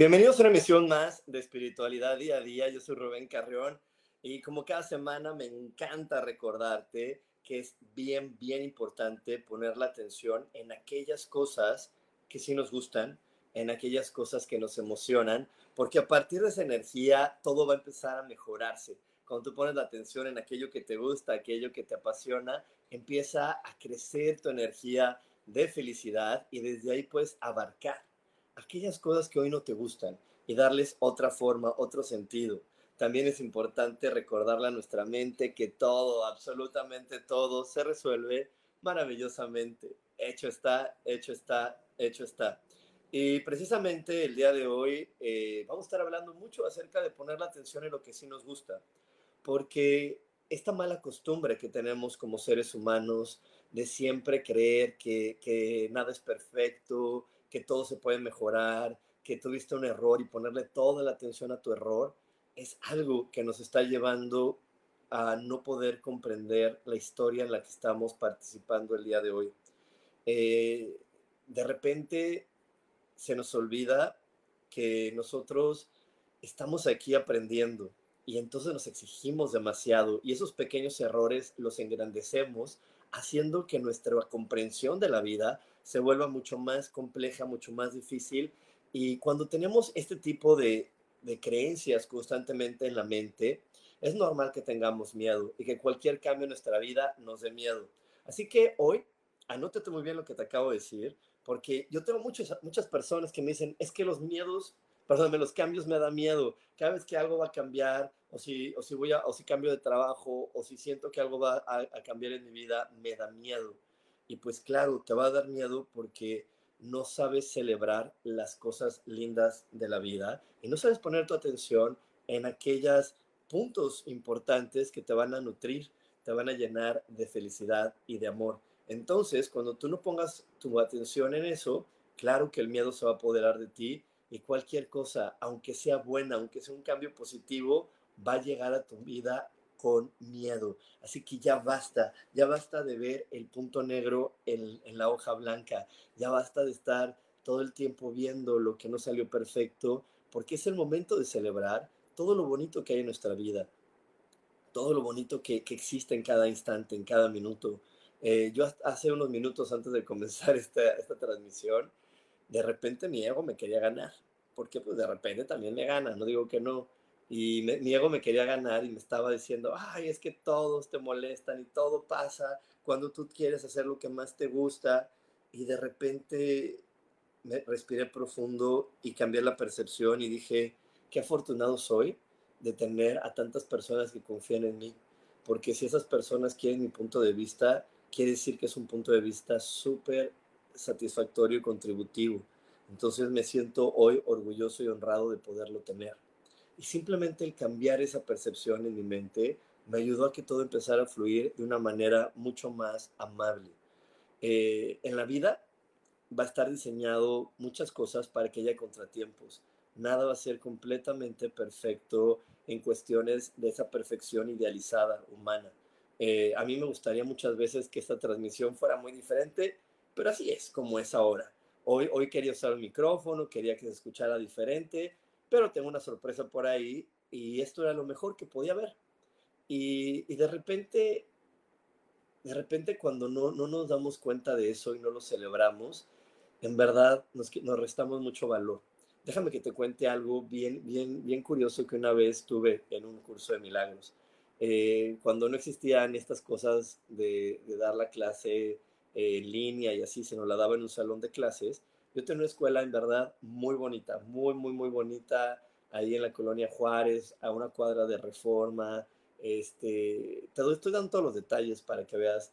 Bienvenidos a una emisión más de Espiritualidad Día a Día. Yo soy Rubén Carrión y como cada semana me encanta recordarte que es bien, bien importante poner la atención en aquellas cosas que sí nos gustan, en aquellas cosas que nos emocionan, porque a partir de esa energía todo va a empezar a mejorarse. Cuando tú pones la atención en aquello que te gusta, aquello que te apasiona, empieza a crecer tu energía de felicidad y desde ahí puedes abarcar aquellas cosas que hoy no te gustan y darles otra forma, otro sentido. También es importante recordarle a nuestra mente que todo, absolutamente todo, se resuelve maravillosamente. Hecho está, hecho está, hecho está. Y precisamente el día de hoy eh, vamos a estar hablando mucho acerca de poner la atención en lo que sí nos gusta, porque esta mala costumbre que tenemos como seres humanos de siempre creer que, que nada es perfecto, que todo se puede mejorar, que tuviste un error y ponerle toda la atención a tu error, es algo que nos está llevando a no poder comprender la historia en la que estamos participando el día de hoy. Eh, de repente se nos olvida que nosotros estamos aquí aprendiendo y entonces nos exigimos demasiado y esos pequeños errores los engrandecemos haciendo que nuestra comprensión de la vida se vuelva mucho más compleja, mucho más difícil. Y cuando tenemos este tipo de, creencias constantemente en la mente, es normal que tengamos miedo y que cualquier cambio en nuestra vida nos dé miedo. Así que hoy, anótate muy bien lo que te acabo de decir, porque yo tengo muchas, muchas personas que me dicen, es que los miedos, perdóname, los cambios me dan miedo. Cada vez que algo va a cambiar, o si, o si, voy a, o si cambio de trabajo, o si siento que algo va a cambiar en mi vida, me da miedo. Y pues claro, te va a dar miedo porque no sabes celebrar las cosas lindas de la vida y no sabes poner tu atención en aquellos puntos importantes que te van a nutrir, te van a llenar de felicidad y de amor. Entonces, cuando tú no pongas tu atención en eso, claro que el miedo se va a apoderar de ti y cualquier cosa, aunque sea buena, aunque sea un cambio positivo, va a llegar a tu vida con miedo. Así que ya basta, ya basta de ver el punto negro en, la hoja blanca, ya basta de estar todo el tiempo viendo lo que no salió perfecto, porque es el momento de celebrar todo lo bonito que hay en nuestra vida, todo lo bonito que, existe en cada instante, en cada minuto. Eh, yo hace unos minutos antes de comenzar esta, esta transmisión, de repente mi ego me quería ganar, porque pues de repente también me gana, no digo que no, y mi ego me quería ganar y me estaba diciendo, ay, es que todos te molestan y todo pasa cuando tú quieres hacer lo que más te gusta. Y de repente me respiré profundo y cambié la percepción y dije, qué afortunado soy de tener a tantas personas que confían en mí. Porque si esas personas quieren mi punto de vista, quiere decir que es un punto de vista súper satisfactorio y contributivo. Entonces me siento hoy orgulloso y honrado de poderlo tener. Y simplemente el cambiar esa percepción en mi mente me ayudó a que todo empezara a fluir de una manera mucho más amable. Eh, en la vida va a estar diseñado muchas cosas para que haya contratiempos. Nada va a ser completamente perfecto en cuestiones de esa perfección idealizada humana. Eh, a mí me gustaría muchas veces que esta transmisión fuera muy diferente, pero así es como es ahora. Hoy, hoy quería usar el micrófono, quería que se escuchara diferente, pero tengo una sorpresa por ahí y esto era lo mejor que podía haber. Y, de repente, de repente cuando no, no, nos damos cuenta de eso y no lo celebramos, en verdad nos, nos restamos mucho valor. Déjame que te cuente algo bien, bien, bien curioso que una vez tuve en un curso de milagros. eh, cuando no existían estas cosas de, dar la clase en línea y así, se nos la daba en un salón de clases, yo tenía una escuela en verdad muy bonita, muy, muy, muy bonita, ahí en la colonia Juárez, a una cuadra de reforma. Este, te doy, estoy dando todos los detalles para que veas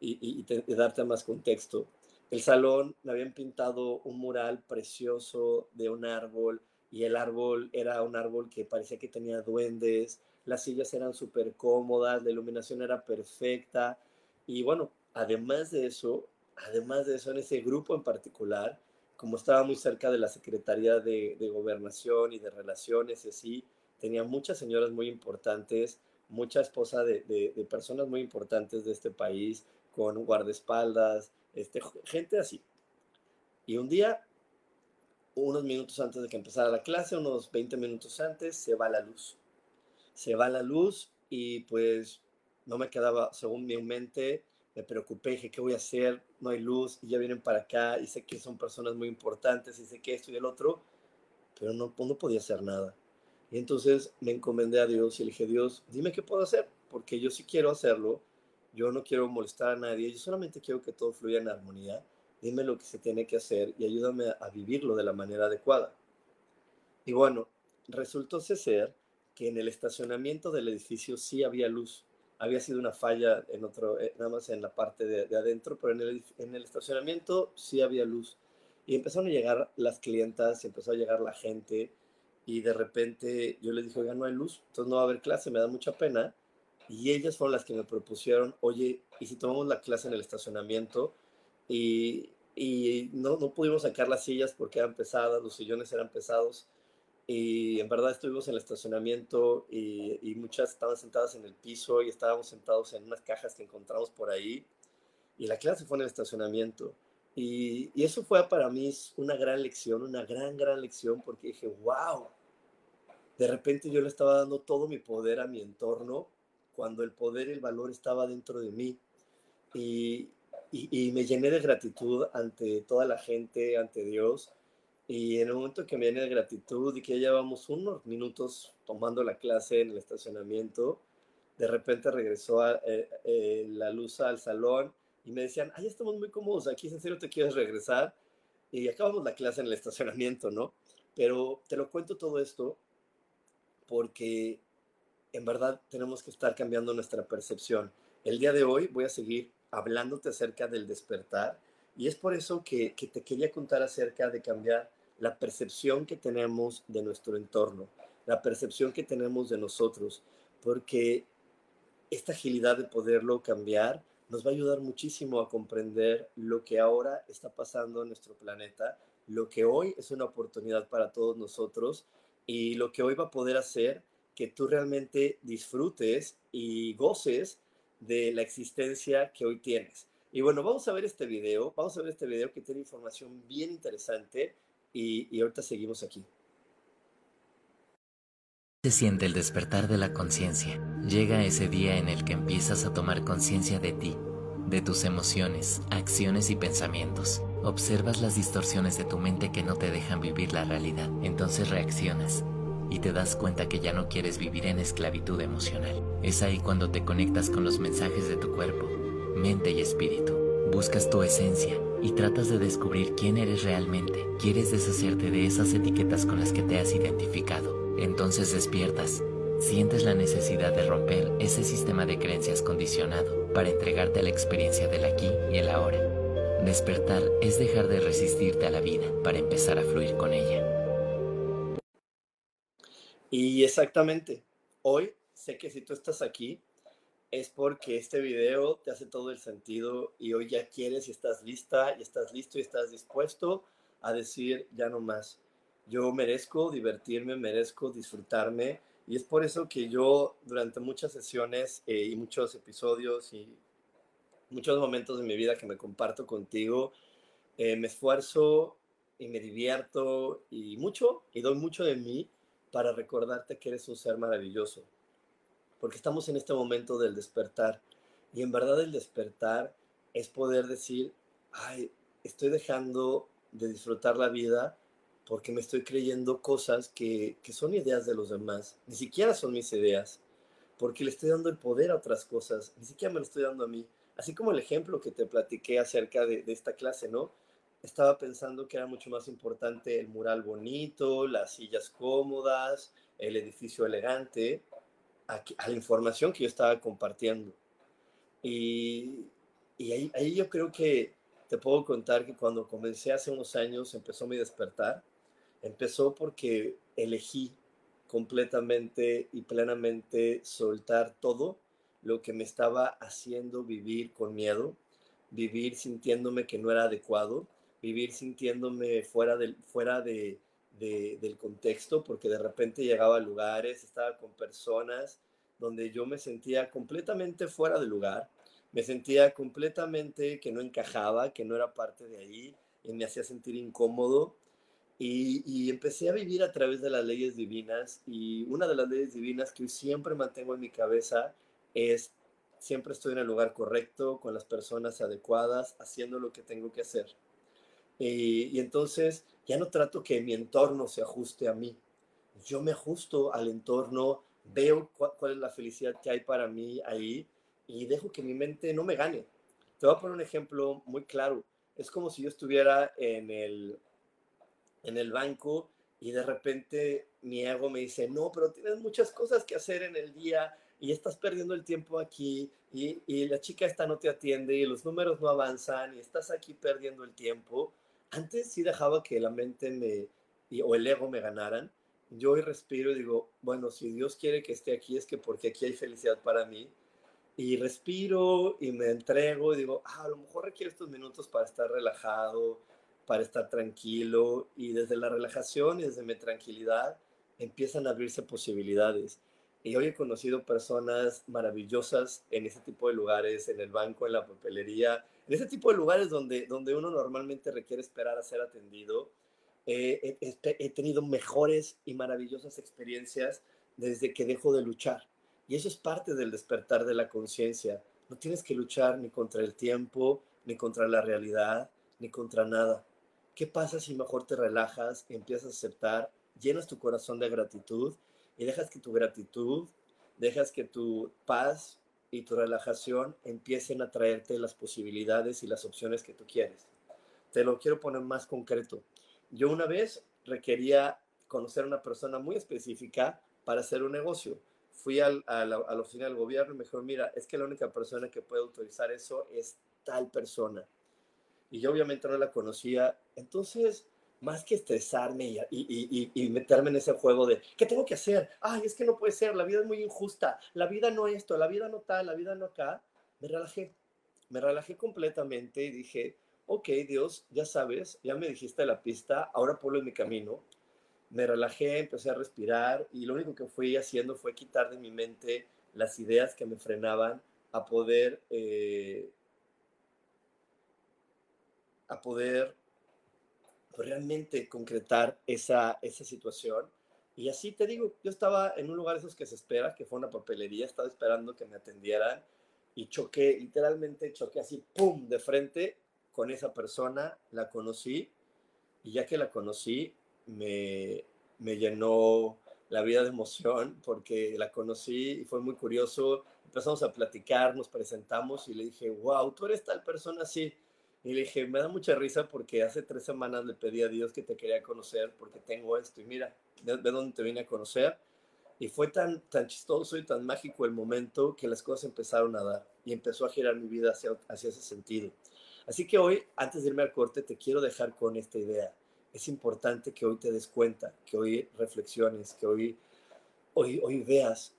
y, darte más contexto. El salón me habían pintado un mural precioso de un árbol y el árbol era un árbol que parecía que tenía duendes, las sillas eran súper cómodas, la iluminación era perfecta y bueno, además de eso, además de eso, en ese grupo en particular, como estaba muy cerca de la Secretaría de, Gobernación y de Relaciones y así, tenía muchas señoras muy importantes, mucha esposa de, de, personas muy importantes de este país, con guardaespaldas, este, gente así. Y un día, unos minutos antes de que empezara la clase, unos 20 minutos antes, se va la luz. Se va la luz y pues no me quedaba, según mi mente, me preocupé, dije, ¿qué voy a hacer? No hay luz y ya vienen para acá y sé que son personas muy importantes y sé que esto y el otro, pero no, no podía hacer nada. Y entonces me encomendé a Dios y le dije, Dios, dime qué puedo hacer, porque yo sí quiero hacerlo, yo no quiero molestar a nadie, yo solamente quiero que todo fluya en armonía, dime lo que se tiene que hacer y ayúdame a vivirlo de la manera adecuada. Y bueno, resultó ser que en el estacionamiento del edificio sí había luz había sido una falla en otro, eh, nada más en la parte de, adentro, pero en el, en el, estacionamiento sí había luz. Y empezaron a llegar las clientas, empezó a llegar la gente, y de repente yo les dije, oiga, no hay luz, entonces no va a haber clase, me da mucha pena. Y ellas fueron las que me propusieron, oye, ¿y si tomamos la clase en el estacionamiento? Y, y no, no pudimos sacar las sillas porque eran pesadas, los sillones eran pesados y en verdad estuvimos en el estacionamiento y, muchas estaban sentadas en el piso y estábamos sentados en unas cajas que encontramos por ahí y la clase fue en el estacionamiento. Y, eso fue para mí una gran lección, una gran, gran lección porque dije, wow, de repente yo le estaba dando todo mi poder a mi entorno cuando el poder y el valor estaba dentro de mí. Y me llené de gratitud ante toda la gente, ante Dios y en el momento que me viene de gratitud y que ya llevamos unos minutos tomando la clase en el estacionamiento, de repente regresó eh, eh, la luz al salón y me decían, ay, estamos muy cómodos aquí, ¿en serio te quieres regresar? Y acabamos la clase en el estacionamiento, ¿no? Pero te lo cuento todo esto porque en verdad tenemos que estar cambiando nuestra percepción. El día de hoy voy a seguir hablándote acerca del despertar y es por eso que, te quería contar acerca de cambiar la percepción que tenemos de nuestro entorno, la percepción que tenemos de nosotros, porque esta agilidad de poderlo cambiar nos va a ayudar muchísimo a comprender lo que ahora está pasando en nuestro planeta, lo que hoy es una oportunidad para todos nosotros y lo que hoy va a poder hacer que tú realmente disfrutes y goces de la existencia que hoy tienes. Y bueno, vamos a ver este video, vamos a ver este video que tiene información bien interesante y, ahorita seguimos aquí. Se siente el despertar de la conciencia. Llega ese día en el que empiezas a tomar conciencia de ti, de tus emociones, acciones y pensamientos. Observas las distorsiones de tu mente que no te dejan vivir la realidad. Entonces reaccionas y te das cuenta que ya no quieres vivir en esclavitud emocional. Es ahí cuando te conectas con los mensajes de tu cuerpo mente y espíritu. Buscas tu esencia y tratas de descubrir quién eres realmente. Quieres deshacerte de esas etiquetas con las que te has identificado. Entonces despiertas. Sientes la necesidad de romper ese sistema de creencias condicionado para entregarte a la experiencia del aquí y el ahora. Despertar es dejar de resistirte a la vida para empezar a fluir con ella. Y exactamente, hoy sé que si tú estás aquí es porque este video te hace todo el sentido y hoy ya quieres y estás lista y estás listo y estás dispuesto a decir ya no más. Yo merezco divertirme, merezco disfrutarme y es por eso que yo durante muchas sesiones eh, y muchos episodios y muchos momentos de mi vida que me comparto contigo, eh, me esfuerzo y me divierto y mucho y doy mucho de mí para recordarte que eres un ser maravilloso porque estamos en este momento del despertar. Y en verdad el despertar es poder decir, ay, estoy dejando de disfrutar la vida porque me estoy creyendo cosas que, que son ideas de los demás. Ni siquiera son mis ideas. porque le estoy dando el poder a otras cosas, ni siquiera me lo estoy dando a mí. Así como el ejemplo que te platiqué acerca de, esta clase, ¿no? Estaba pensando que era mucho más importante el mural bonito, las sillas cómodas, el edificio elegante, a, la información que yo estaba compartiendo. Y, ahí, ahí yo creo que te puedo contar que cuando comencé hace unos años empezó mi despertar. Empezó porque elegí completamente y plenamente soltar todo lo que me estaba haciendo vivir con miedo, vivir sintiéndome que no era adecuado, vivir sintiéndome fuera del, fuera de, del contexto, porque de repente llegaba a lugares, estaba con personas donde yo me sentía completamente fuera de lugar, me sentía completamente que no encajaba, que no era parte de ahí, y me hacía sentir incómodo y, empecé a vivir a través de las leyes divinas y una de las leyes divinas que siempre mantengo en mi cabeza es siempre estoy en el lugar correcto, con las personas adecuadas, haciendo lo que tengo que hacer. Y, entonces ya no trato que mi entorno se ajuste a mí. Yo me ajusto al entorno, veo cuál es la felicidad que hay para mí ahí y dejo que mi mente no me gane. Te voy a poner un ejemplo muy claro. Es como si yo estuviera en el, en el banco y de repente mi ego me dice, no, pero tienes muchas cosas que hacer en el día y estás perdiendo el tiempo aquí y, y, la chica esta no te atiende y los números no avanzan y estás aquí perdiendo el tiempo. Antes sí dejaba que la mente me o el ego me ganaran. Yo hoy respiro y digo, bueno, si Dios quiere que esté aquí es que porque aquí hay felicidad para mí. Y respiro y me entrego y digo, ah, a lo mejor requiere estos minutos para estar relajado, para estar tranquilo y desde la relajación y desde mi tranquilidad empiezan a abrirse posibilidades. Y hoy he conocido personas maravillosas en ese tipo de lugares, en el banco, en la papelería, en ese tipo de lugares donde, donde uno normalmente requiere esperar a ser atendido. he, he tenido mejores y maravillosas experiencias desde que dejo de luchar. Y eso es parte del despertar de la conciencia. No tienes que luchar ni contra el tiempo, ni contra la realidad, ni contra nada. ¿Qué pasa si mejor te relajas, empiezas a aceptar, llenas tu corazón de gratitud y dejas que tu gratitud, dejas que tu paz y tu relajación empiecen a traerte las posibilidades y las opciones que tú quieres? Te lo quiero poner más concreto. Yo una vez requería conocer a una persona muy específica para hacer un negocio. Fui a, la, a la oficina del gobierno y me dijeron, mira, es que la única persona que puede autorizar eso es tal persona y yo obviamente no la conocía. Entonces, más que estresarme y, y, y, meterme en ese juego de, ¿qué tengo que hacer? Ay, es que no puede ser, la vida es muy injusta, la vida no esto, la vida no tal, la vida no acá, me relajé, me relajé completamente y dije, ok, Dios, ya sabes, ya me dijiste la pista, ahora ponlo en mi camino. Me relajé, empecé a respirar y lo único que fui haciendo fue quitar de mi mente las ideas que me frenaban a poder eh, a poder pues, realmente concretar esa, esa situación. Y así te digo, yo estaba en un lugar de esos que se espera, que fue una papelería, estaba esperando que me atendieran y choqué, literalmente choqué así, ¡pum!, de frente con esa persona, la conocí y ya que la conocí, me, me llenó la vida de emoción porque la conocí y fue muy curioso. Empezamos a platicar, nos presentamos y le dije, wow, tú eres tal persona así. Y le dije, me da mucha risa porque hace tres semanas le pedí a Dios que te quería conocer porque tengo esto. Y mira, ve, dónde te vine a conocer. Y fue tan, tan chistoso y tan mágico el momento que las cosas empezaron a dar y empezó a girar mi vida hacia, hacia ese sentido. Así que hoy, antes de irme al corte, te quiero dejar con esta idea. Es importante que hoy te des cuenta, que hoy reflexiones, que hoy, hoy, hoy veas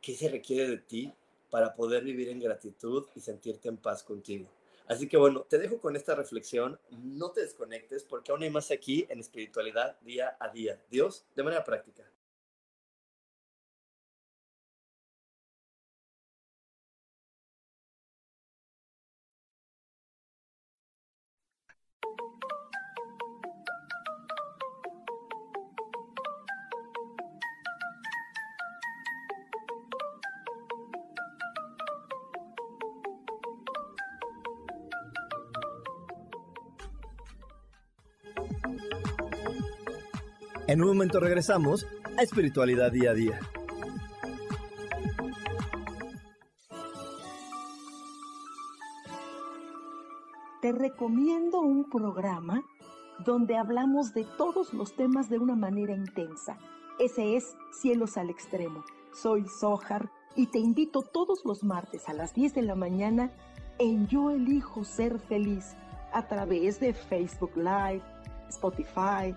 qué se requiere de ti para poder vivir en gratitud y sentirte en paz contigo. Así que bueno, te dejo con esta reflexión. No te desconectes porque aún hay más aquí en espiritualidad día a día. Dios, de manera práctica. En un momento regresamos a Espiritualidad Día a Día. Te recomiendo un programa donde hablamos de todos los temas de una manera intensa. Ese es Cielos al Extremo. Soy Sojar y te invito todos los martes a las 10 de la mañana en Yo Elijo Ser Feliz a través de Facebook Live, Spotify,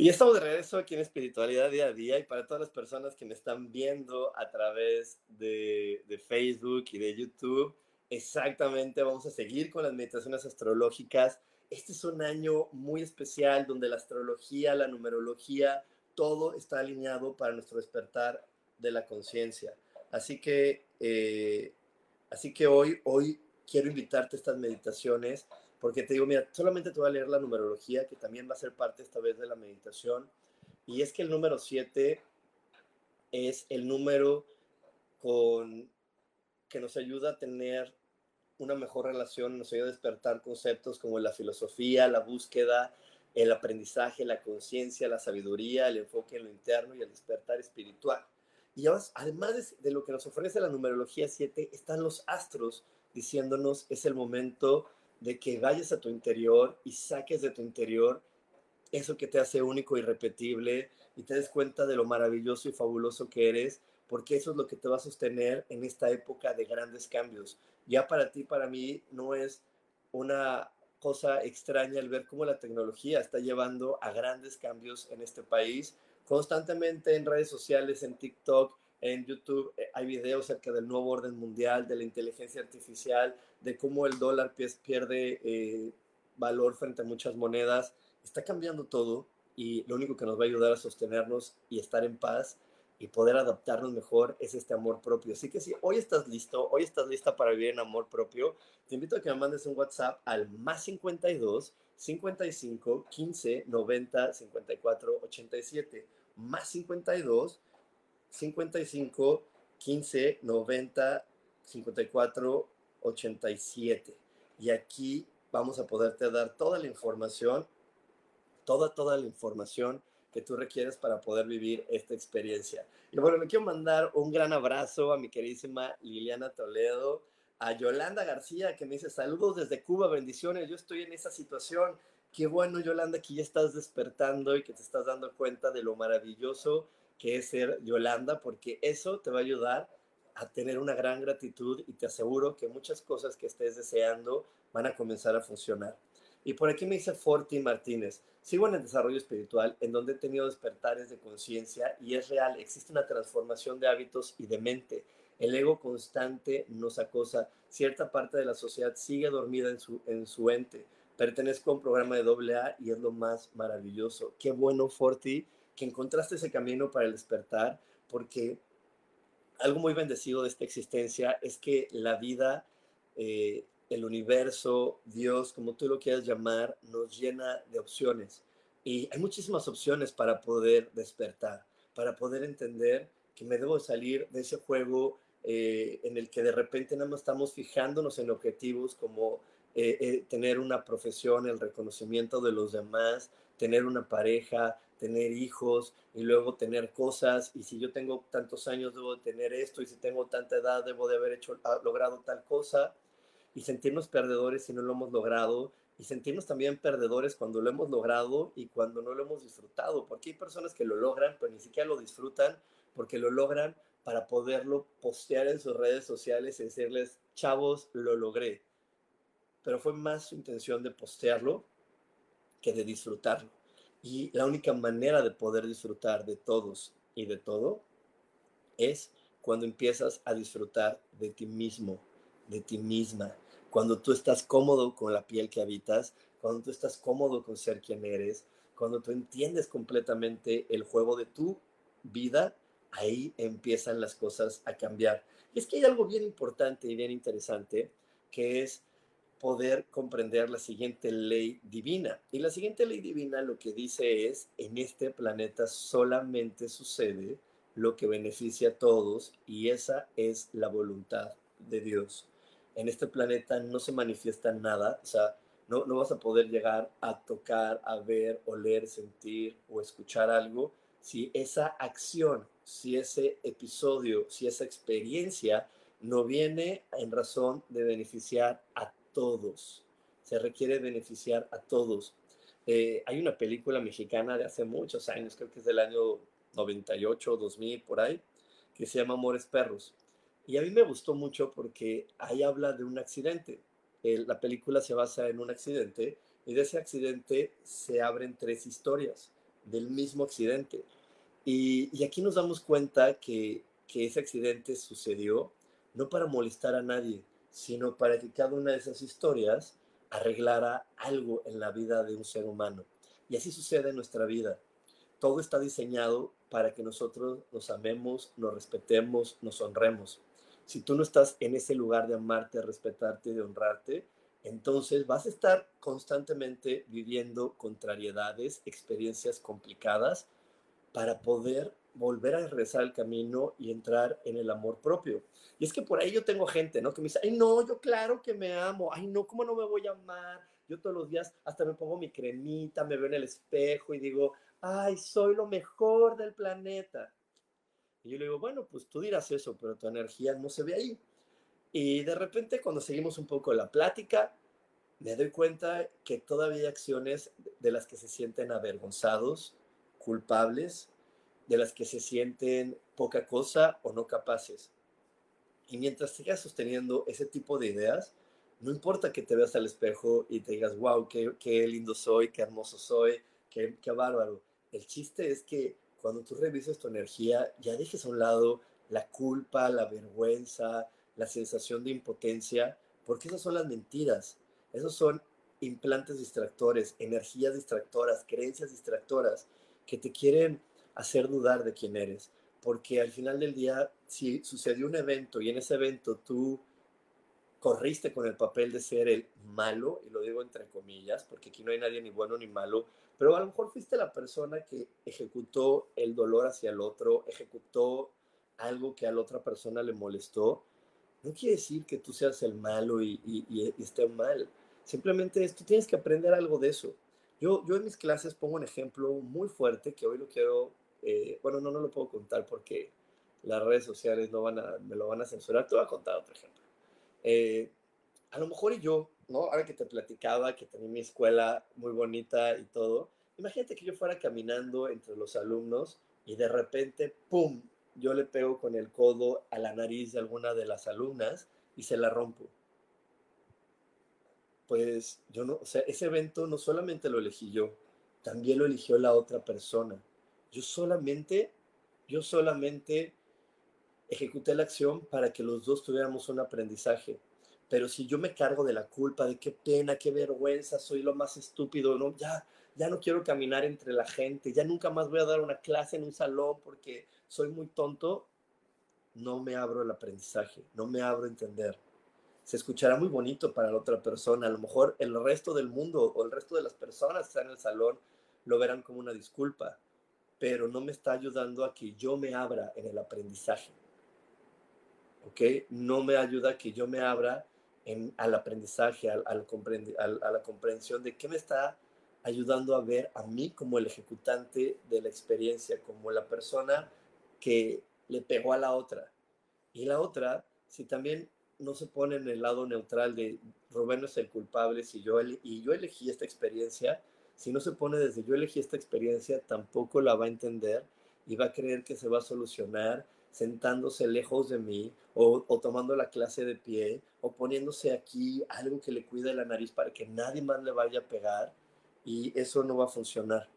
Y estamos de regreso aquí en Espiritualidad Día a Día y para todas las personas que me están viendo a través de, Facebook y de YouTube, exactamente vamos a seguir con las meditaciones astrológicas. Este es un año muy especial donde la astrología, la numerología, todo está alineado para nuestro despertar de la conciencia. Así que, eh, así que hoy, hoy quiero invitarte a estas meditaciones porque te digo, mira, solamente te voy a leer la numerología, que también va a ser parte esta vez de la meditación. Y es que el número 7 es el número con, que nos ayuda a tener una mejor relación, nos ayuda a despertar conceptos como la filosofía, la búsqueda, el aprendizaje, la conciencia, la sabiduría, el enfoque en lo interno y el despertar espiritual. Y además de, de lo que nos ofrece la numerología 7, están los astros diciéndonos es el momento de que vayas a tu interior y saques de tu interior eso que te hace único y repetible y te des cuenta de lo maravilloso y fabuloso que eres, porque eso es lo que te va a sostener en esta época de grandes cambios. Ya para ti, para mí, no es una cosa extraña el ver cómo la tecnología está llevando a grandes cambios en este país. Constantemente en redes sociales, en TikTok, en YouTube eh, hay videos acerca del nuevo orden mundial, de la inteligencia artificial, de cómo el dólar pierde eh, valor frente a muchas monedas. Está cambiando todo y lo único que nos va a ayudar a sostenernos y estar en paz y poder adaptarnos mejor es este amor propio. Así que si hoy estás listo, hoy estás lista para vivir en amor propio, te invito a que me mandes un WhatsApp al más 52 55 15 90 54 87. Más 52 55 15 90 54 87. Y aquí vamos a poderte dar toda la información, toda, toda la información que tú requieres para poder vivir esta experiencia. Y bueno, le quiero mandar un gran abrazo a mi queridísima Liliana Toledo, a Yolanda García, que me dice saludos desde Cuba, bendiciones, yo estoy en esa situación. Qué bueno, Yolanda, que ya estás despertando y que te estás dando cuenta de lo maravilloso que es ser Yolanda, porque eso te va a ayudar a tener una gran gratitud y te aseguro que muchas cosas que estés deseando van a comenzar a funcionar. Y por aquí me dice Forti Martínez, sigo en el desarrollo espiritual en donde he tenido despertares de conciencia y es real, existe una transformación de hábitos y de mente. El ego constante nos acosa. Cierta parte de la sociedad sigue dormida en su, en su ente. Pertenezco a un programa de AA y es lo más maravilloso. Qué bueno, Forti, que encontraste ese camino para despertar, porque algo muy bendecido de esta existencia es que la vida, eh, el universo, Dios, como tú lo quieras llamar, nos llena de opciones. Y hay muchísimas opciones para poder despertar, para poder entender que me debo salir de ese juego eh, en el que de repente nada más estamos fijándonos en objetivos como eh, tener una profesión, el reconocimiento de los demás, tener una pareja, tener hijos y luego tener cosas. Y si yo tengo tantos años, debo de tener esto. Y si tengo tanta edad, debo de haber hecho, ah, logrado tal cosa. Y sentirnos perdedores si no lo hemos logrado. Y sentirnos también perdedores cuando lo hemos logrado y cuando no lo hemos disfrutado. Porque hay personas que lo logran, pero ni siquiera lo disfrutan porque lo logran para poderlo postear en sus redes sociales y decirles, chavos, lo logré. Pero fue más su intención de postearlo que de disfrutarlo. Y la única manera de poder disfrutar de todos y de todo es cuando empiezas a disfrutar de ti mismo, de ti misma, cuando tú estás cómodo con la piel que habitas, cuando tú estás cómodo con ser quien eres, cuando tú entiendes completamente el juego de tu vida ahí empiezan las cosas a cambiar. Y es que hay algo bien importante y bien interesante, que es poder comprender la siguiente ley divina. Y la siguiente ley divina lo que dice es, en este planeta solamente sucede lo que beneficia a todos y esa es la voluntad de Dios. En este planeta no se manifiesta nada, o sea, no, no vas a poder llegar a tocar, a ver, oler, sentir o escuchar algo si esa acción si ese episodio, si esa experiencia no viene en razón de beneficiar a todos. Se requiere beneficiar a todos. Eh, hay una película mexicana de hace muchos años, creo que es del año 98, 2000, por ahí, que se llama Amores Perros. Y a mí me gustó mucho porque ahí habla de un accidente. la película se basa en un accidente y de ese accidente se abren tres historias del mismo accidente. Y, aquí nos damos cuenta que, que ese accidente sucedió no para molestar a nadie, sino para que cada una de esas historias arreglara algo en la vida de un ser humano. Y así sucede en nuestra vida. Todo está diseñado para que nosotros nos amemos, nos respetemos, nos honremos. Si tú no estás en ese lugar de amarte, respetarte, de honrarte, entonces vas a estar constantemente viviendo contrariedades, experiencias complicadas, para poder volver a regresar al camino y entrar en el amor propio. Y es que por ahí yo tengo gente, ¿no? Que me dice, ay, no, yo claro que me amo, ay, no, ¿cómo no me voy a amar? Yo todos los días hasta me pongo mi cremita, me veo en el espejo y digo, ay, soy lo mejor del planeta. Y yo le digo, bueno, pues tú dirás eso, pero tu energía no se ve ahí. Y de repente cuando seguimos un poco la plática, me doy cuenta que todavía hay acciones de las que se sienten avergonzados, culpables, de las que se sienten poca cosa o no capaces. Y mientras sigas sosteniendo ese tipo de ideas, no importa que te veas al espejo y te digas, wow, qué, qué lindo soy, qué hermoso soy, qué, qué bárbaro. El chiste es que cuando tú revises tu energía, ya dejes a un lado la culpa, la vergüenza, la sensación de impotencia, porque esas son las mentiras. Esos son implantes distractores, energías distractoras, creencias distractoras que te quieren hacer dudar de quién eres. Porque al final del día, si sucedió un evento y en ese evento tú corriste con el papel de ser el malo, y lo digo entre comillas, porque aquí no hay nadie ni bueno ni malo, pero a lo mejor fuiste la persona que ejecutó el dolor hacia el otro, ejecutó algo que a la otra persona le molestó, no quiere decir que tú seas el malo y, y esté mal. Simplemente es, tú tienes que aprender algo de eso. Yo, yo en mis clases pongo un ejemplo muy fuerte que hoy lo quiero, eh, bueno, no, no lo puedo contar porque las redes sociales no van a, me lo van a censurar. Te voy a contar otro ejemplo. Eh, a lo mejor y yo, ¿no? Ahora que te platicaba que tenía mi escuela muy bonita y todo, imagínate que yo fuera caminando entre los alumnos y de repente, ¡pum!, yo le pego con el codo a la nariz de alguna de las alumnas y se la rompo pues yo no, o sea, ese evento no solamente lo elegí yo, también lo eligió la otra persona. Yo solamente, yo solamente ejecuté la acción para que los dos tuviéramos un aprendizaje. Pero si yo me cargo de la culpa, de qué pena, qué vergüenza, soy lo más estúpido, no, ya, ya no quiero caminar entre la gente, ya nunca más voy a dar una clase en un salón porque soy muy tonto, no me abro el aprendizaje, no me abro a entender se escuchará muy bonito para la otra persona. A lo mejor el resto del mundo o el resto de las personas que están en el salón lo verán como una disculpa, pero no me está ayudando a que yo me abra en el aprendizaje. ¿Ok? No me ayuda a que yo me abra en, al aprendizaje, al, al, a la comprensión de qué me está ayudando a ver a mí como el ejecutante de la experiencia, como la persona que le pegó a la otra. Y la otra, si también no se pone en el lado neutral de Rubén es el culpable, si yo, y yo elegí esta experiencia, si no se pone desde yo elegí esta experiencia, tampoco la va a entender y va a creer que se va a solucionar sentándose lejos de mí o, tomando la clase de pie o poniéndose aquí algo que le cuide la nariz para que nadie más le vaya a pegar y eso no va a funcionar.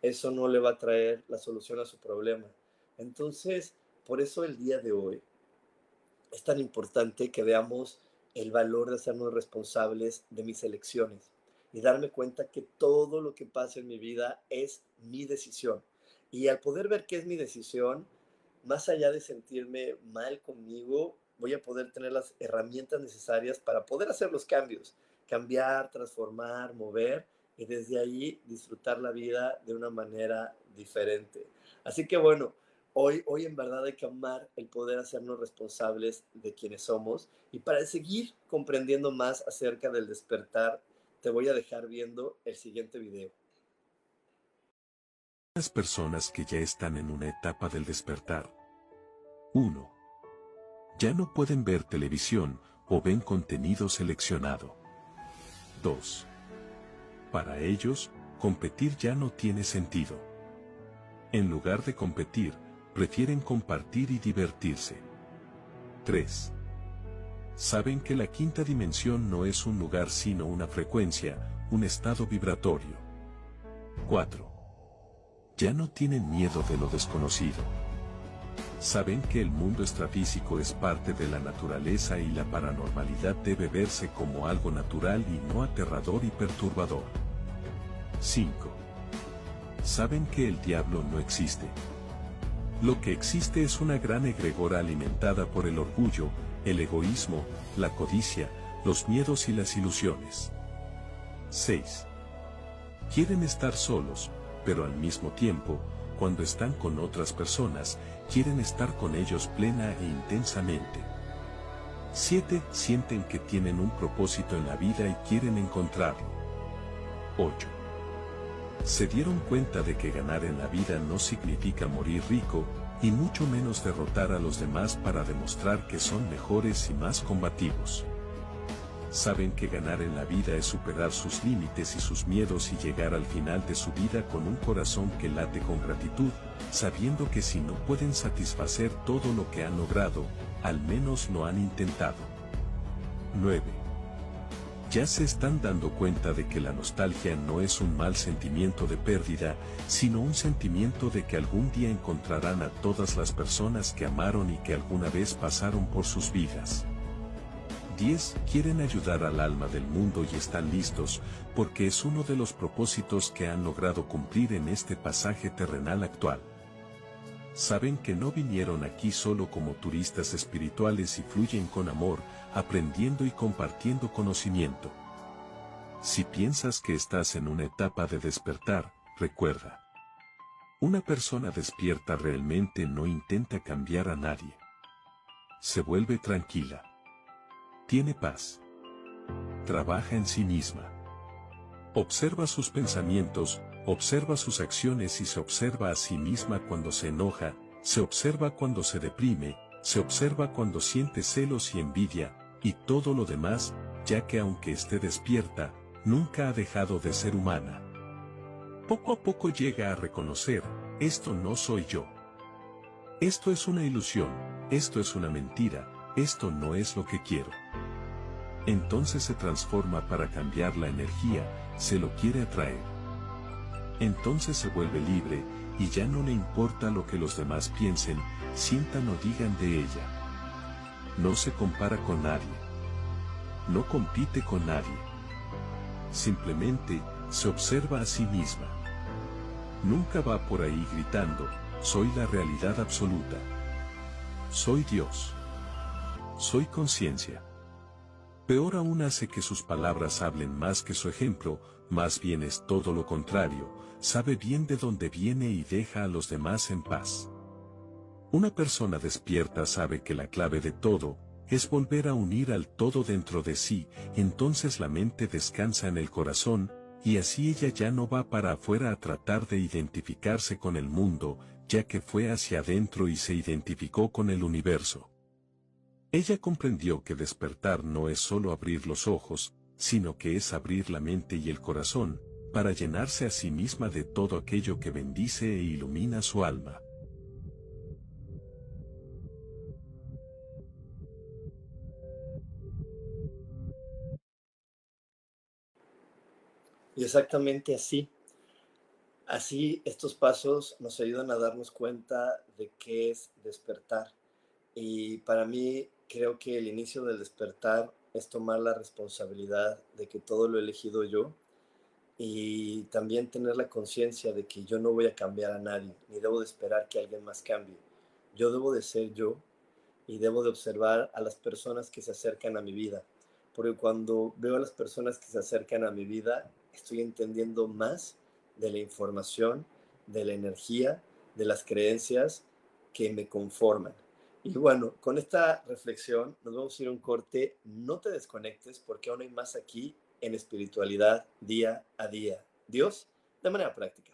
Eso no le va a traer la solución a su problema. Entonces, por eso el día de hoy es tan importante que veamos el valor de hacernos responsables de mis elecciones y darme cuenta que todo lo que pasa en mi vida es mi decisión. Y al poder ver que es mi decisión, más allá de sentirme mal conmigo, voy a poder tener las herramientas necesarias para poder hacer los cambios, cambiar, transformar, mover y desde ahí disfrutar la vida de una manera diferente. Así que bueno, hoy, hoy en verdad hay que amar el poder hacernos responsables de quienes somos y para seguir comprendiendo más acerca del despertar, te voy a dejar viendo el siguiente video. Las personas que ya están en una etapa del despertar. 1. Ya no pueden ver televisión o ven contenido seleccionado. 2 para ellos, competir ya no tiene sentido. En lugar de competir, prefieren compartir y divertirse. 3. Saben que la quinta dimensión no es un lugar sino una frecuencia, un estado vibratorio. 4. Ya no tienen miedo de lo desconocido. Saben que el mundo extrafísico es parte de la naturaleza y la paranormalidad debe verse como algo natural y no aterrador y perturbador. 5. Saben que el diablo no existe. Lo que existe es una gran egregora alimentada por el orgullo, el egoísmo, la codicia, los miedos y las ilusiones. 6. Quieren estar solos, pero al mismo tiempo, cuando están con otras personas, quieren estar con ellos plena e intensamente. 7. Sienten que tienen un propósito en la vida y quieren encontrarlo. 8 se dieron cuenta de que ganar en la vida no significa morir rico, y mucho menos derrotar a los demás para demostrar que son mejores y más combativos. Saben que ganar en la vida es superar sus límites y sus miedos y llegar al final de su vida con un corazón que late con gratitud, sabiendo que si no pueden satisfacer todo lo que han logrado, al menos lo han intentado. 9 ya se están dando cuenta de que la nostalgia no es un mal sentimiento de pérdida, sino un sentimiento de que algún día encontrarán a todas las personas que amaron y que alguna vez pasaron por sus vidas. 10. Quieren ayudar al alma del mundo y están listos, porque es uno de los propósitos que han logrado cumplir en este pasaje terrenal actual. Saben que no vinieron aquí solo como turistas espirituales y fluyen con amor, aprendiendo y compartiendo conocimiento. Si piensas que estás en una etapa de despertar, recuerda. Una persona despierta realmente no intenta cambiar a nadie. Se vuelve tranquila. Tiene paz. Trabaja en sí misma. Observa sus pensamientos, observa sus acciones y se observa a sí misma cuando se enoja, se observa cuando se deprime, se observa cuando siente celos y envidia, y todo lo demás, ya que aunque esté despierta, nunca ha dejado de ser humana. Poco a poco llega a reconocer, esto no soy yo. Esto es una ilusión, esto es una mentira, esto no es lo que quiero. Entonces se transforma para cambiar la energía, se lo quiere atraer. Entonces se vuelve libre, y ya no le importa lo que los demás piensen, sientan o digan de ella. No se compara con nadie. No compite con nadie. Simplemente, se observa a sí misma. Nunca va por ahí gritando, soy la realidad absoluta. Soy Dios. Soy conciencia. Peor aún hace que sus palabras hablen más que su ejemplo, más bien es todo lo contrario, sabe bien de dónde viene y deja a los demás en paz. Una persona despierta sabe que la clave de todo, es volver a unir al todo dentro de sí, entonces la mente descansa en el corazón, y así ella ya no va para afuera a tratar de identificarse con el mundo, ya que fue hacia adentro y se identificó con el universo. Ella comprendió que despertar no es solo abrir los ojos, sino que es abrir la mente y el corazón, para llenarse a sí misma de todo aquello que bendice e ilumina su alma. Y exactamente así. Así estos pasos nos ayudan a darnos cuenta de qué es despertar. Y para mí creo que el inicio del despertar es tomar la responsabilidad de que todo lo he elegido yo y también tener la conciencia de que yo no voy a cambiar a nadie, ni debo de esperar que alguien más cambie. Yo debo de ser yo y debo de observar a las personas que se acercan a mi vida, porque cuando veo a las personas que se acercan a mi vida, estoy entendiendo más de la información, de la energía, de las creencias que me conforman. Y bueno, con esta reflexión nos vamos a ir a un corte. No te desconectes porque aún hay más aquí en espiritualidad día a día. Dios, de manera práctica.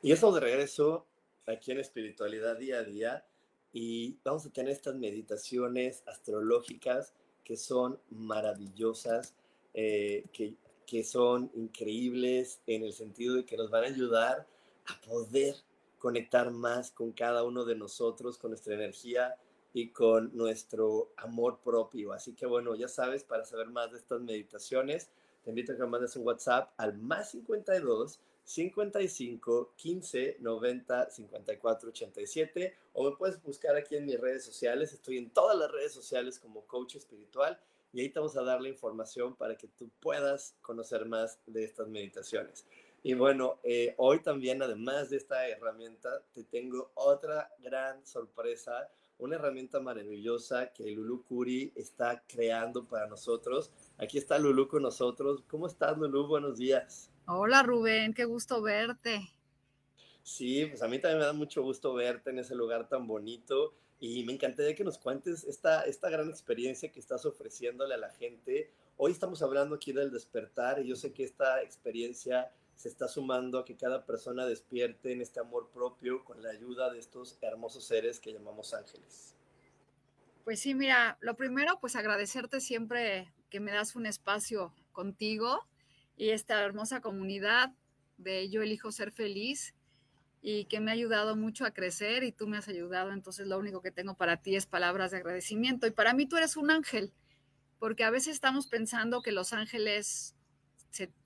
Y estamos de regreso aquí en Espiritualidad Día a Día y vamos a tener estas meditaciones astrológicas que son maravillosas, eh, que, que son increíbles en el sentido de que nos van a ayudar a poder conectar más con cada uno de nosotros, con nuestra energía y con nuestro amor propio. Así que bueno, ya sabes, para saber más de estas meditaciones, te invito a que mandes un WhatsApp al más 52 55 15 90 54 87 o me puedes buscar aquí en mis redes sociales. Estoy en todas las redes sociales como coach espiritual y ahí te vamos a dar la información para que tú puedas conocer más de estas meditaciones. Y bueno, eh, hoy también, además de esta herramienta, te tengo otra gran sorpresa, una herramienta maravillosa que Lulu Curi está creando para nosotros. Aquí está Lulu con nosotros. ¿Cómo estás, Lulu? Buenos días. Hola, Rubén, qué gusto verte. Sí, pues a mí también me da mucho gusto verte en ese lugar tan bonito y me encantaría que nos cuentes esta, esta gran experiencia que estás ofreciéndole a la gente. Hoy estamos hablando aquí del despertar y yo sé que esta experiencia se está sumando a que cada persona despierte en este amor propio con la ayuda de estos hermosos seres que llamamos ángeles. Pues sí, mira, lo primero, pues agradecerte siempre que me das un espacio contigo y esta hermosa comunidad de Yo elijo ser feliz y que me ha ayudado mucho a crecer y tú me has ayudado. Entonces lo único que tengo para ti es palabras de agradecimiento. Y para mí tú eres un ángel, porque a veces estamos pensando que los ángeles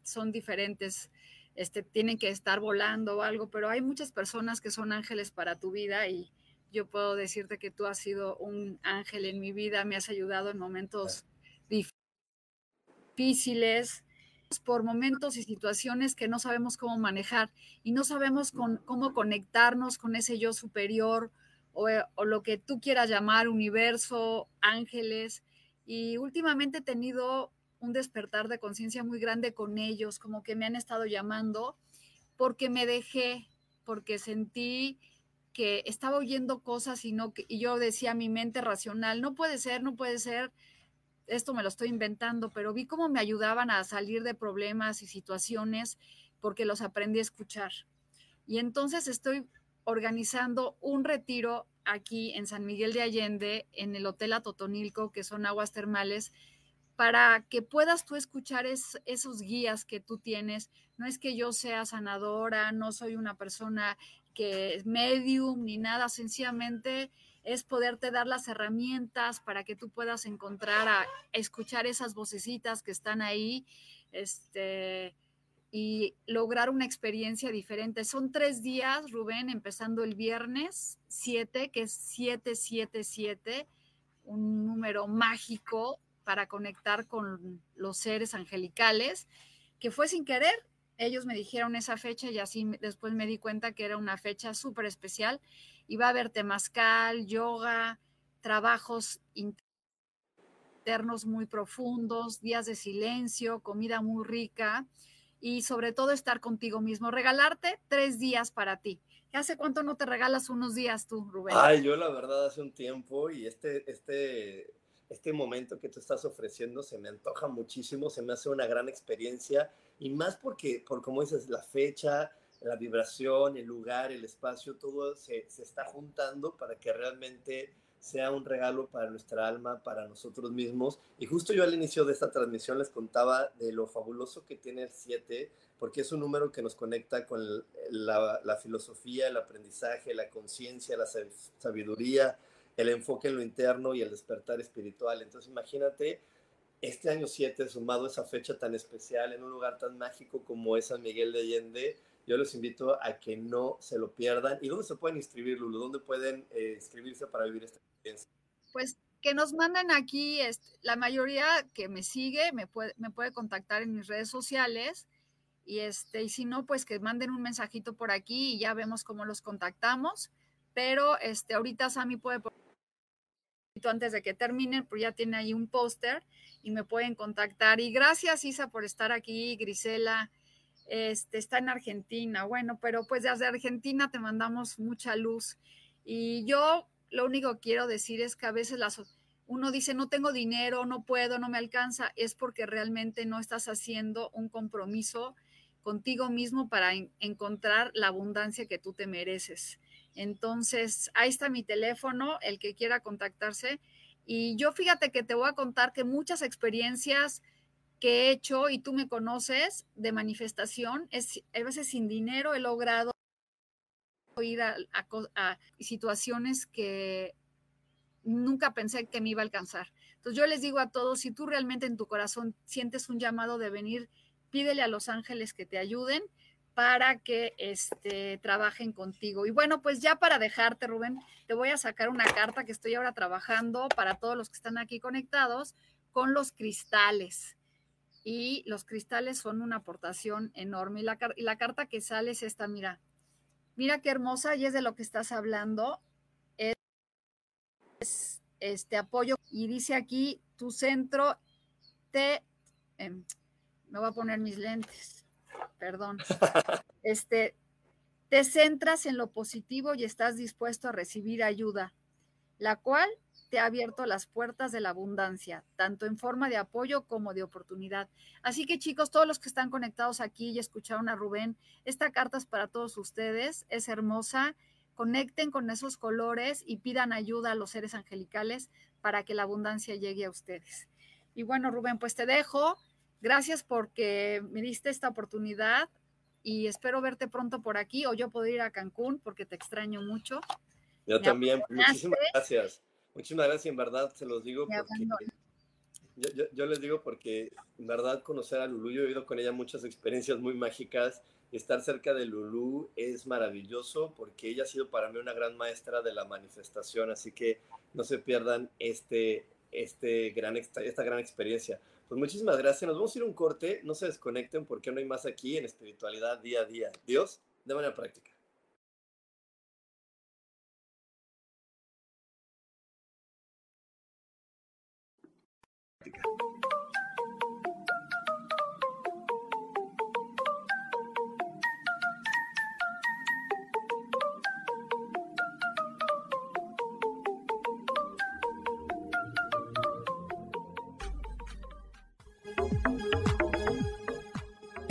son diferentes este, tienen que estar volando o algo, pero hay muchas personas que son ángeles para tu vida y yo puedo decirte que tú has sido un ángel en mi vida, me has ayudado en momentos difíciles, por momentos y situaciones que no sabemos cómo manejar y no sabemos cómo conectarnos con ese yo superior o, o lo que tú quieras llamar universo, ángeles. Y últimamente he tenido un despertar de conciencia muy grande con ellos, como que me han estado llamando, porque me dejé, porque sentí que estaba oyendo cosas y, no, y yo decía a mi mente racional, no puede ser, no puede ser, esto me lo estoy inventando, pero vi cómo me ayudaban a salir de problemas y situaciones porque los aprendí a escuchar. Y entonces estoy organizando un retiro aquí en San Miguel de Allende, en el Hotel Atotonilco, que son aguas termales, para que puedas tú escuchar esos guías que tú tienes. No es que yo sea sanadora, no soy una persona que es medium ni nada, sencillamente es poderte dar las herramientas para que tú puedas encontrar a escuchar esas vocecitas que están ahí, este, y lograr una experiencia diferente. Son tres días, Rubén, empezando el viernes 7, que es 777, un número mágico para conectar con los seres angelicales, que fue sin querer. Ellos me dijeron esa fecha y así después me di cuenta que era una fecha súper especial. Va a haber temazcal, yoga, trabajos internos muy profundos, días de silencio, comida muy rica y sobre todo estar contigo mismo, regalarte tres días para ti. ¿Hace cuánto no te regalas unos días tú, Rubén? Ay, yo la verdad hace un tiempo y este, este este momento que tú estás ofreciendo se me antoja muchísimo, se me hace una gran experiencia y más porque, por como dices, la fecha, la vibración, el lugar, el espacio, todo se, se está juntando para que realmente sea un regalo para nuestra alma, para nosotros mismos. Y justo yo al inicio de esta transmisión les contaba de lo fabuloso que tiene el 7, porque es un número que nos conecta con la, la filosofía, el aprendizaje, la conciencia, la sabiduría, el enfoque en lo interno y el despertar espiritual. Entonces imagínate este año 7 sumado a esa fecha tan especial en un lugar tan mágico como es San Miguel de Allende. Yo los invito a que no se lo pierdan. ¿Y dónde se pueden inscribir? ¿Dónde pueden eh, inscribirse para vivir esta experiencia? Pues que nos manden aquí, este, la mayoría que me sigue me puede, me puede contactar en mis redes sociales y, este, y si no, pues que manden un mensajito por aquí y ya vemos cómo los contactamos. Pero este, ahorita Sami puede antes de que terminen, pues ya tiene ahí un póster y me pueden contactar. Y gracias, Isa, por estar aquí, Grisela. Este, está en Argentina. Bueno, pero pues desde Argentina te mandamos mucha luz. Y yo lo único que quiero decir es que a veces las, uno dice, no tengo dinero, no puedo, no me alcanza, es porque realmente no estás haciendo un compromiso contigo mismo para encontrar la abundancia que tú te mereces. Entonces, ahí está mi teléfono, el que quiera contactarse. Y yo fíjate que te voy a contar que muchas experiencias que he hecho y tú me conoces de manifestación, es, a veces sin dinero he logrado ir a, a, situaciones que nunca pensé que me iba a alcanzar. Entonces yo les digo a todos, si tú realmente en tu corazón sientes un llamado de venir, pídele a los ángeles que te ayuden para que este, trabajen contigo. Y bueno, pues ya para dejarte, Rubén, te voy a sacar una carta que estoy ahora trabajando para todos los que están aquí conectados con los cristales. y los cristales son una aportación enorme. Y la, carta que sale es esta, mira, mira qué hermosa y es de lo que estás hablando. Es, este apoyo y dice aquí, tu centro te... Em, me voy a poner mis lentes, perdón. Este, te centras en lo positivo y estás dispuesto a recibir ayuda, la cual te ha abierto las puertas de la abundancia, tanto en forma de apoyo como de oportunidad. Así que chicos, todos los que están conectados aquí y escucharon a Rubén, esta carta es para todos ustedes, es hermosa. Conecten con esos colores y pidan ayuda a los seres angelicales para que la abundancia llegue a ustedes. Y bueno, Rubén, pues te dejo. Gracias porque me diste esta oportunidad y espero verte pronto por aquí o yo puedo ir a Cancún porque te extraño mucho. Yo también, muchísimas gracias. Muchísimas gracias, en verdad se los digo porque yo, yo, les digo porque en verdad conocer a Lulu, yo he vivido con ella muchas experiencias muy mágicas. Estar cerca de Lulu es maravilloso porque ella ha sido para mí una gran maestra de la manifestación, así que no se pierdan este, este gran, esta gran experiencia. Pues muchísimas gracias. Nos vamos a ir a un corte. No se desconecten porque no hay más aquí en espiritualidad día a día. Dios, de manera práctica.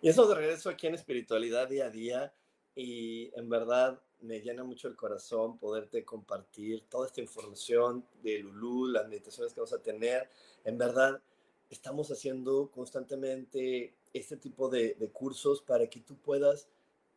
Y eso de regreso aquí en espiritualidad día a día y en verdad me llena mucho el corazón poderte compartir toda esta información de Lulú, las meditaciones que vamos a tener. En verdad, estamos haciendo constantemente este tipo de, de cursos para que tú puedas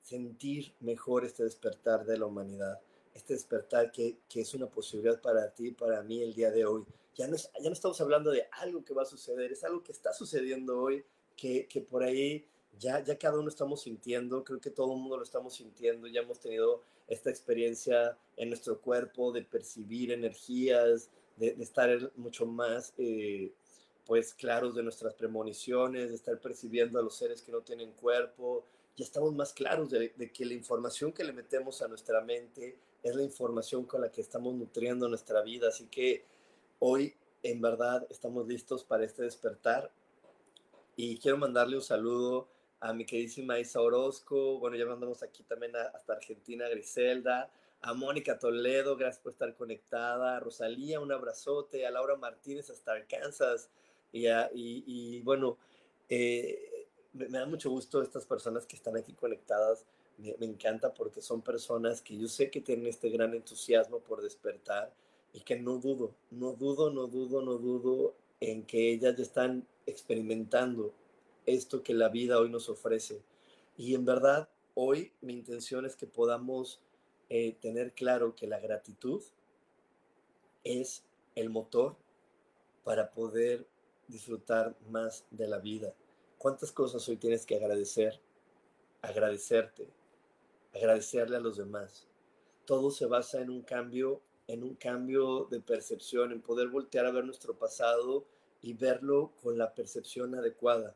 sentir mejor este despertar de la humanidad, este despertar que, que, es una posibilidad para ti, para mí el día de hoy. Ya no, ya no estamos hablando de algo que va a suceder, es algo que está sucediendo hoy, que, que por ahí ya, ya cada uno estamos sintiendo, creo que todo el mundo lo estamos sintiendo, ya hemos tenido esta experiencia en nuestro cuerpo de percibir energías, de, estar mucho más eh, pues claros de nuestras premoniciones, de estar percibiendo a los seres que no tienen cuerpo, ya estamos más claros de, de, que la información que le metemos a nuestra mente es la información con la que estamos nutriendo nuestra vida. Así que hoy en verdad estamos listos para este despertar y quiero mandarle un saludo a mi queridísima Isa Orozco, bueno, ya mandamos aquí también hasta Argentina, Griselda, a Mónica Toledo, gracias por estar conectada, a Rosalía, un abrazote, a Laura Martínez hasta Arkansas, y, y, bueno, eh, me, da mucho gusto estas personas que están aquí conectadas, me, me, encanta porque son personas que yo sé que tienen este gran entusiasmo por despertar y que no dudo, no dudo, no dudo, no dudo en que ellas ya están experimentando esto que la vida hoy nos ofrece. Y en verdad, hoy mi intención es que podamos eh, tener claro que la gratitud es el motor para poder disfrutar más de la vida. ¿Cuántas cosas hoy tienes que agradecer? agradecerte, agradecerle a los demás. Todo se basa en un cambio, en un cambio de percepción, en poder voltear a ver nuestro pasado y verlo con la percepción adecuada.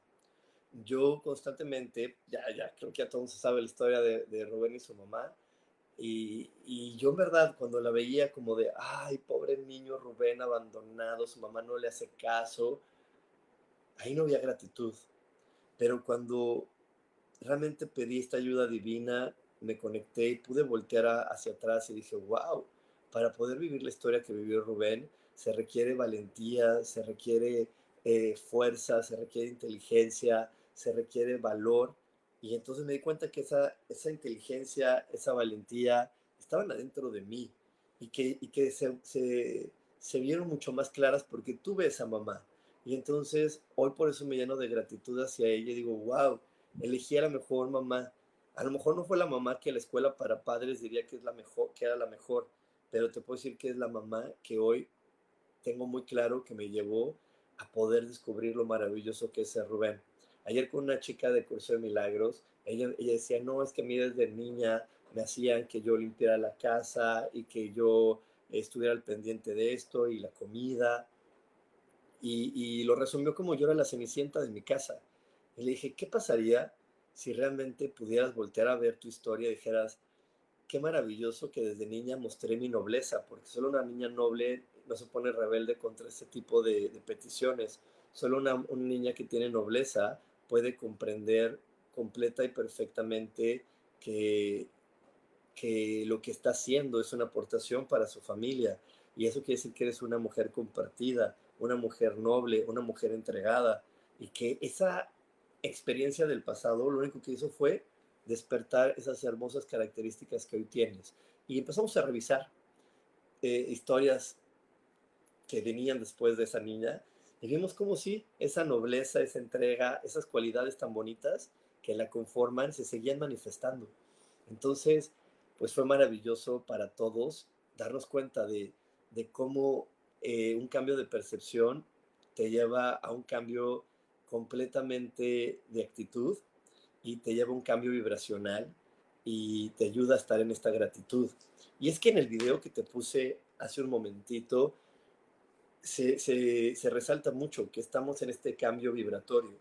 Yo constantemente, ya, ya creo que ya todo se sabe la historia de, Rubén y su mamá, y, y, yo en verdad cuando la veía como de, ay, pobre niño Rubén abandonado, su mamá no le hace caso, ahí no había gratitud. Pero cuando realmente pedí esta ayuda divina, me conecté y pude voltear hacia atrás y dije, wow, para poder vivir la historia que vivió Rubén, se requiere valentía, se requiere eh, fuerza, se requiere inteligencia, se requiere valor. Y entonces me di cuenta que esa, esa inteligencia, esa valentía estaban adentro de mí y que, y que se, se, se vieron mucho más claras porque tuve esa mamá. Y entonces hoy por eso me lleno de gratitud hacia ella digo, wow, elegí a la mejor mamá. A lo mejor no fue la mamá que la escuela para padres diría que es la mejor, que era la mejor, pero te puedo decir que es la mamá que hoy tengo muy claro que me llevó a poder descubrir lo maravilloso que es Rubén. Ayer con una chica de curso de milagros, ella, ella decía, no, es que a mí desde niña me hacían que yo limpiara la casa y que yo estuviera al pendiente de esto y la comida. Y, y lo resumió como yo era la cenicienta de mi casa. Y le dije, ¿qué pasaría si realmente pudieras voltear a ver tu historia y dijeras, qué maravilloso que desde niña mostré mi nobleza, porque solo una niña noble no se pone rebelde contra este tipo de, peticiones. Solo una, una, niña que tiene nobleza puede comprender completa y perfectamente que, que lo que está haciendo es una aportación para su familia. Y eso quiere decir que eres una mujer compartida, una mujer noble, una mujer entregada. Y que esa experiencia del pasado lo único que hizo fue despertar esas hermosas características que hoy tienes. Y empezamos a revisar eh, historias que venían después de esa niña y vimos como si esa nobleza, esa entrega, esas cualidades tan bonitas que la conforman se seguían manifestando. Entonces, pues fue maravilloso para todos darnos cuenta de, de cómo eh, un cambio de percepción te lleva a un cambio completamente de actitud y te lleva a un cambio vibracional y te ayuda a estar en esta gratitud. Y es que en el video que te puse hace un momentito, se, se, resalta mucho que estamos en este cambio vibratorio.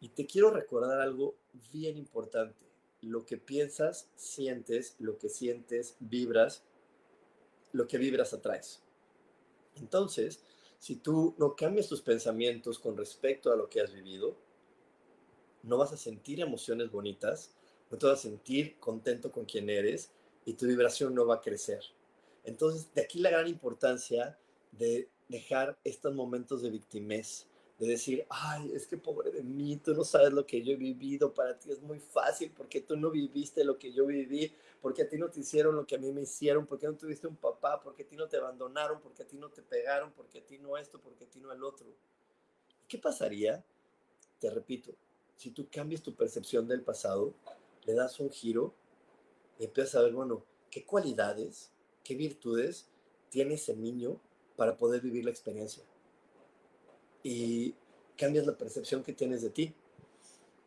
Y te quiero recordar algo bien importante. Lo que piensas, sientes, lo que sientes, vibras, lo que vibras atraes. Entonces, si tú no cambias tus pensamientos con respecto a lo que has vivido, no vas a sentir emociones bonitas, no te vas a sentir contento con quien eres y tu vibración no va a crecer. Entonces, de aquí la gran importancia de dejar estos momentos de victimez, de decir, ay, es que pobre de mí, tú no sabes lo que yo he vivido, para ti es muy fácil porque tú no viviste lo que yo viví, porque a ti no te hicieron lo que a mí me hicieron, porque no tuviste un papá, porque a ti no te abandonaron, porque a ti no te pegaron, porque a ti no esto, porque a ti no el otro. ¿Qué pasaría? Te repito, si tú cambias tu percepción del pasado, le das un giro y empiezas a ver, bueno, qué cualidades, qué virtudes tiene ese niño para poder vivir la experiencia y cambias la percepción que tienes de ti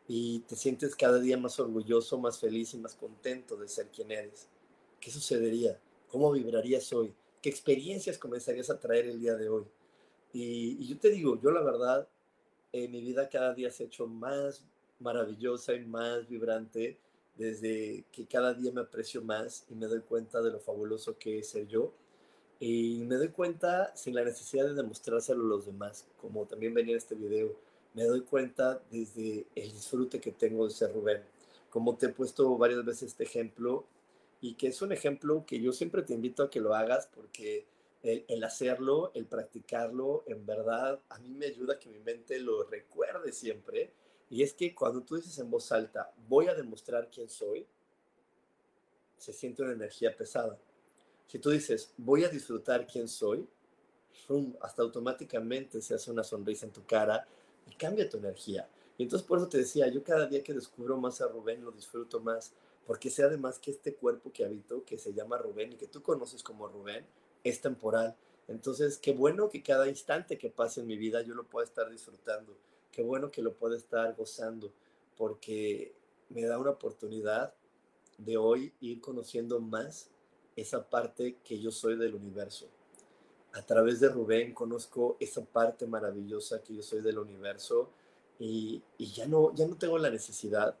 y te sientes cada día más orgulloso, más feliz y más contento de ser quien eres. ¿Qué sucedería? ¿Cómo vibrarías hoy? ¿Qué experiencias comenzarías a traer el día de hoy? Y, yo te digo, yo la verdad, en mi vida cada día se ha hecho más maravillosa y más vibrante desde que cada día me aprecio más y me doy cuenta de lo fabuloso que es ser yo y me doy cuenta sin la necesidad de demostrárselo a los demás, como también venía en este video, me doy cuenta desde el disfrute que tengo de ser Rubén. Como te he puesto varias veces este ejemplo, y que es un ejemplo que yo siempre te invito a que lo hagas porque el, el, hacerlo, el practicarlo, en verdad a mí me ayuda a que mi mente lo recuerde siempre. Y es que cuando tú dices en voz alta, voy a demostrar quién soy, se siente una energía pesada. Si tú dices, voy a disfrutar quién soy, hasta automáticamente se hace una sonrisa en tu cara y cambia tu energía. Y entonces por eso te decía, yo cada día que descubro más a Rubén lo disfruto más, porque sé además que este cuerpo que habito, que se llama Rubén y que tú conoces como Rubén, es temporal. Entonces, qué bueno que cada instante que pase en mi vida yo lo pueda estar disfrutando, qué bueno que lo pueda estar gozando, porque me da una oportunidad de hoy ir conociendo más esa parte que yo soy del universo. A través de Rubén conozco esa parte maravillosa que yo soy del universo y, ya, no, ya no tengo la necesidad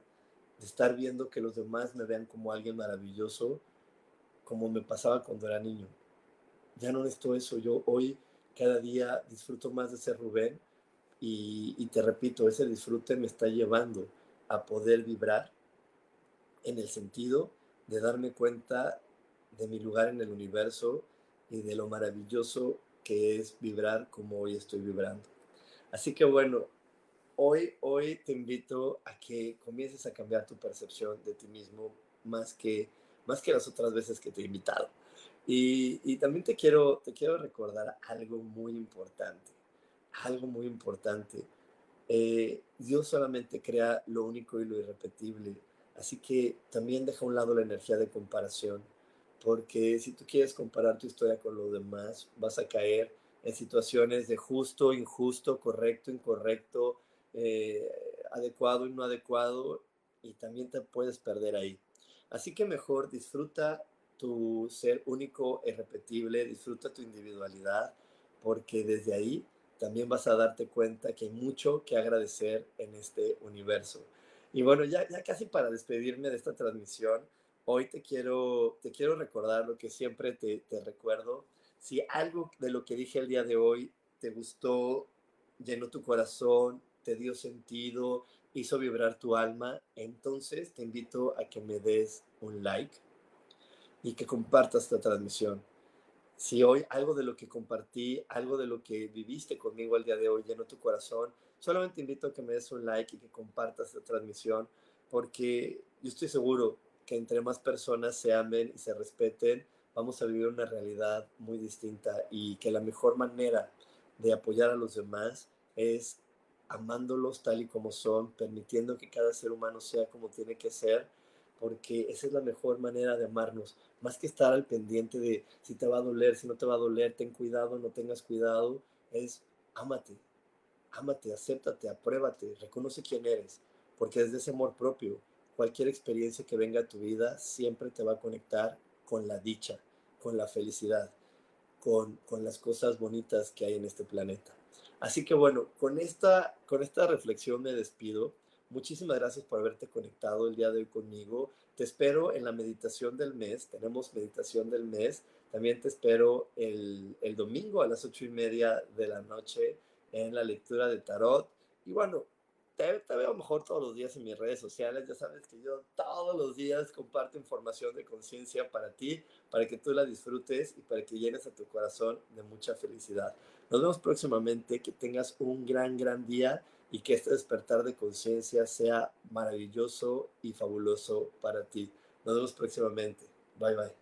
de estar viendo que los demás me vean como alguien maravilloso, como me pasaba cuando era niño. Ya no necesito eso. Yo hoy cada día disfruto más de ser Rubén y, y te repito, ese disfrute me está llevando a poder vibrar en el sentido de darme cuenta de mi lugar en el universo y de lo maravilloso que es vibrar como hoy estoy vibrando. Así que bueno, hoy, hoy te invito a que comiences a cambiar tu percepción de ti mismo más que, más que las otras veces que te he invitado. Y, y también te quiero, te quiero recordar algo muy importante, algo muy importante. Eh, Dios solamente crea lo único y lo irrepetible Así que también deja a un lado la energía de comparación, porque si tú quieres comparar tu historia con los demás, vas a caer en situaciones de justo, injusto, correcto, incorrecto, eh, adecuado y no adecuado, y también te puedes perder ahí. Así que mejor disfruta tu ser único e irrepetible, disfruta tu individualidad, porque desde ahí también vas a darte cuenta que hay mucho que agradecer en este universo. Y bueno, ya, ya casi para despedirme de esta transmisión, hoy te quiero, te quiero recordar lo que siempre te, te recuerdo. Si algo de lo que dije el día de hoy te gustó, llenó tu corazón, te dio sentido, hizo vibrar tu alma, entonces te invito a que me des un like y que compartas esta transmisión. Si hoy algo de lo que compartí, algo de lo que viviste conmigo el día de hoy llenó tu corazón, solamente invito a que me des un like y que compartas esta transmisión, porque yo estoy seguro que entre más personas se amen y se respeten, vamos a vivir una realidad muy distinta y que la mejor manera de apoyar a los demás es amándolos tal y como son, permitiendo que cada ser humano sea como tiene que ser, porque esa es la mejor manera de amarnos, más que estar al pendiente de si te va a doler, si no te va a doler, ten cuidado, no tengas cuidado, es ámate, ámate, acéptate, apruébate, reconoce quién eres, porque desde ese amor propio, cualquier experiencia que venga a tu vida siempre te va a conectar con la dicha, con la felicidad, con, con las cosas bonitas que hay en este planeta. Así que bueno, con esta, con esta reflexión me despido. Muchísimas gracias por haberte conectado el día de hoy conmigo. Te espero en la meditación del mes. Tenemos meditación del mes. También te espero el, el domingo a las ocho y media de la noche en la lectura de tarot. Y bueno, te, te, veo mejor todos los días en mis redes sociales. Ya sabes que yo todos los días comparto información de conciencia para ti, para que tú la disfrutes y para que llenes a tu corazón de mucha felicidad. Nos vemos próximamente. Que tengas un gran, gran día y que este despertar de conciencia sea maravilloso y fabuloso para ti. Nos vemos próximamente. Bye bye.